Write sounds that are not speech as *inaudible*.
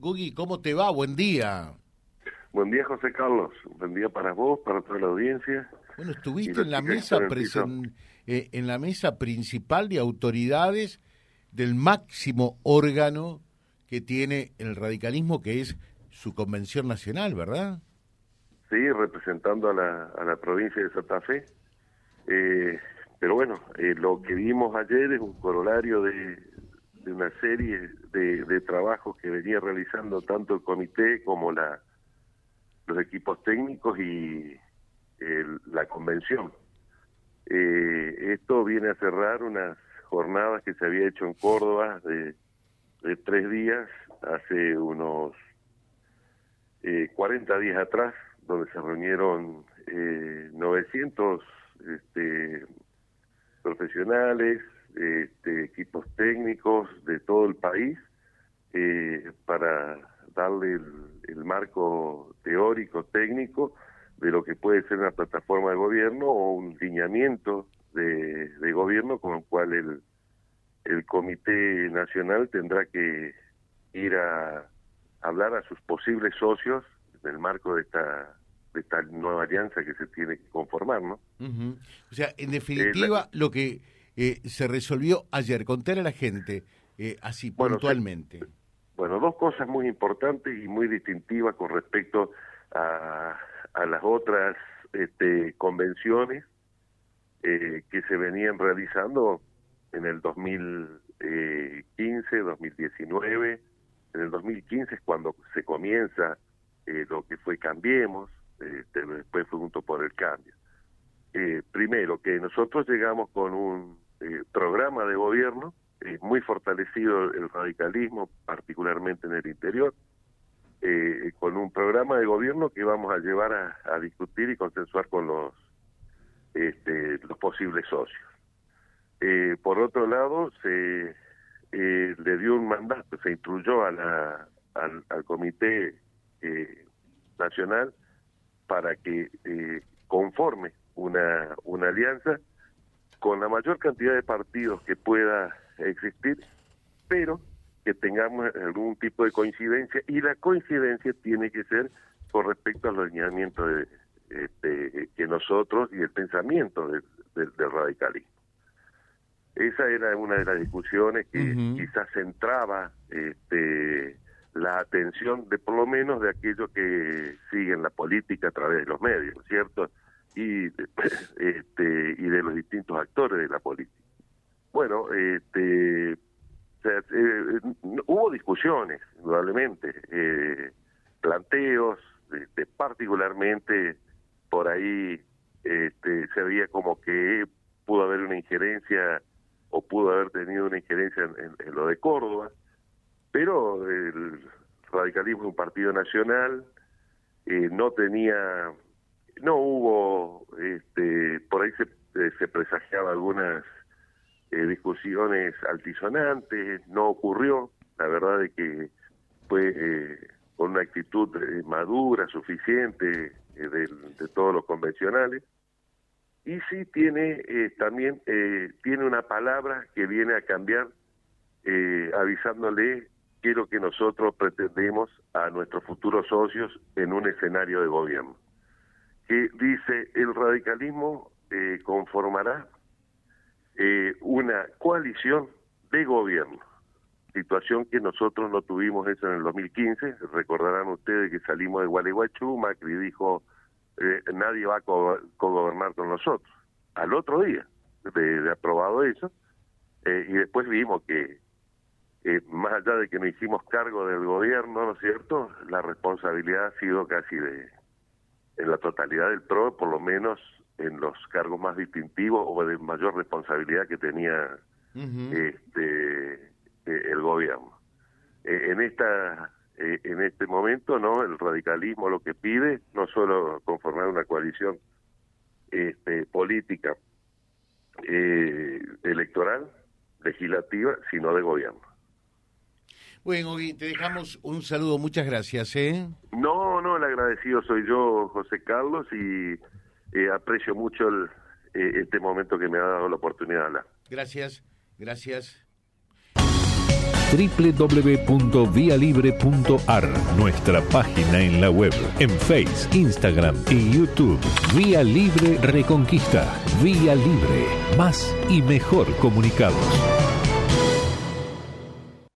Gugi, ¿cómo te va? Buen día. Buen día, José Carlos. Buen día para vos, para toda la audiencia. Bueno, estuviste en la mesa eh, en la mesa principal de autoridades del máximo órgano que tiene el radicalismo, que es su convención nacional, ¿verdad? Sí, representando a la, a la provincia de Santa Fe. Eh, pero bueno, eh, lo que vimos ayer es un corolario de, de una serie de, trabajos que venía realizando tanto el comité como la, los equipos técnicos y la convención. Eh, esto viene a cerrar unas jornadas que se había hecho en Córdoba de, de tres días hace unos eh, 40 días atrás, donde se reunieron eh, 900 este, profesionales, este, equipos técnicos de todo el país eh, para darle el, el, marco teórico, técnico de lo que puede ser una plataforma de gobierno o un lineamiento de, de gobierno con el cual el, el Comité Nacional tendrá que ir a hablar a sus posibles socios en el marco de esta de esta nueva alianza que se tiene que conformar, ¿no? O sea, en definitiva, eh, lo que eh, se resolvió ayer, contar a la gente eh, así puntualmente. bueno, dos cosas muy importantes y muy distintivas con respecto a, a las otras este, convenciones eh, que se venían realizando en el 2015, 2019. En el 2015 es cuando se comienza eh, lo que fue Cambiemos, este, después fue junto por el cambio. Eh, primero, que nosotros llegamos con un eh, programa de gobierno eh, muy fortalecido el radicalismo, particularmente en el interior, eh, con un programa de gobierno que vamos a llevar a, discutir y consensuar con los, este, los posibles socios. Eh, por otro lado, se eh, le dio un mandato, se instruyó a la, al, Comité Nacional para que conforme una alianza con la mayor cantidad de partidos que pueda existir, pero que tengamos algún tipo de coincidencia y la coincidencia tiene que ser con respecto al alineamiento de, este, que nosotros y el pensamiento de, de, del radicalismo. Esa era una de las discusiones que uh -huh. quizás centraba este, la atención de por lo menos de aquellos que siguen la política a través de los medios, ¿cierto? Y, *laughs* este, y de los distintos actores de la política. Bueno, este, sea, eh, hubo discusiones, indudablemente, eh, planteos, este, particularmente por ahí este, se veía como que pudo haber una injerencia o pudo haber tenido una injerencia en, en, en lo de Córdoba, pero el radicalismo es un partido nacional, eh, no tenía, no hubo, este, por ahí se, eh, presagiaba algunas eh, discusiones altisonantes, no ocurrió, la verdad es que fue eh, con una actitud eh, madura, suficiente de, de, todos los convencionales, y sí tiene también tiene una palabra que viene a cambiar avisándole qué es lo que nosotros pretendemos a nuestros futuros socios en un escenario de gobierno. Que dice, el radicalismo eh, conformará eh, una coalición de gobierno, situación que nosotros no tuvimos eso en el 2015, recordarán ustedes que salimos de Gualeguaychú, Macri dijo, eh, nadie va a co-gobernar con nosotros. Al otro día de, de aprobado eso, eh, y después vimos que eh, más allá de que nos hicimos cargo del gobierno, ¿no es cierto? La responsabilidad ha sido casi de, en la totalidad del PRO, por lo menos en los cargos más distintivos o de mayor responsabilidad que tenía uh -huh. este eh, el gobierno. Eh, en esta eh, en este momento, ¿no? El radicalismo lo que pide no solo conformar una coalición este política eh, electoral, legislativa, sino de gobierno. Bueno, te dejamos un saludo, muchas gracias. ¿eh? No, no, el agradecido soy yo, José Carlos, y eh, aprecio mucho el, eh, este momento que me ha dado la oportunidad de hablar. Gracias, gracias. www.vialibre.ar, nuestra página en la web, en Face, Instagram y YouTube. Vía Libre Reconquista. Vía Libre. Más y mejor comunicados.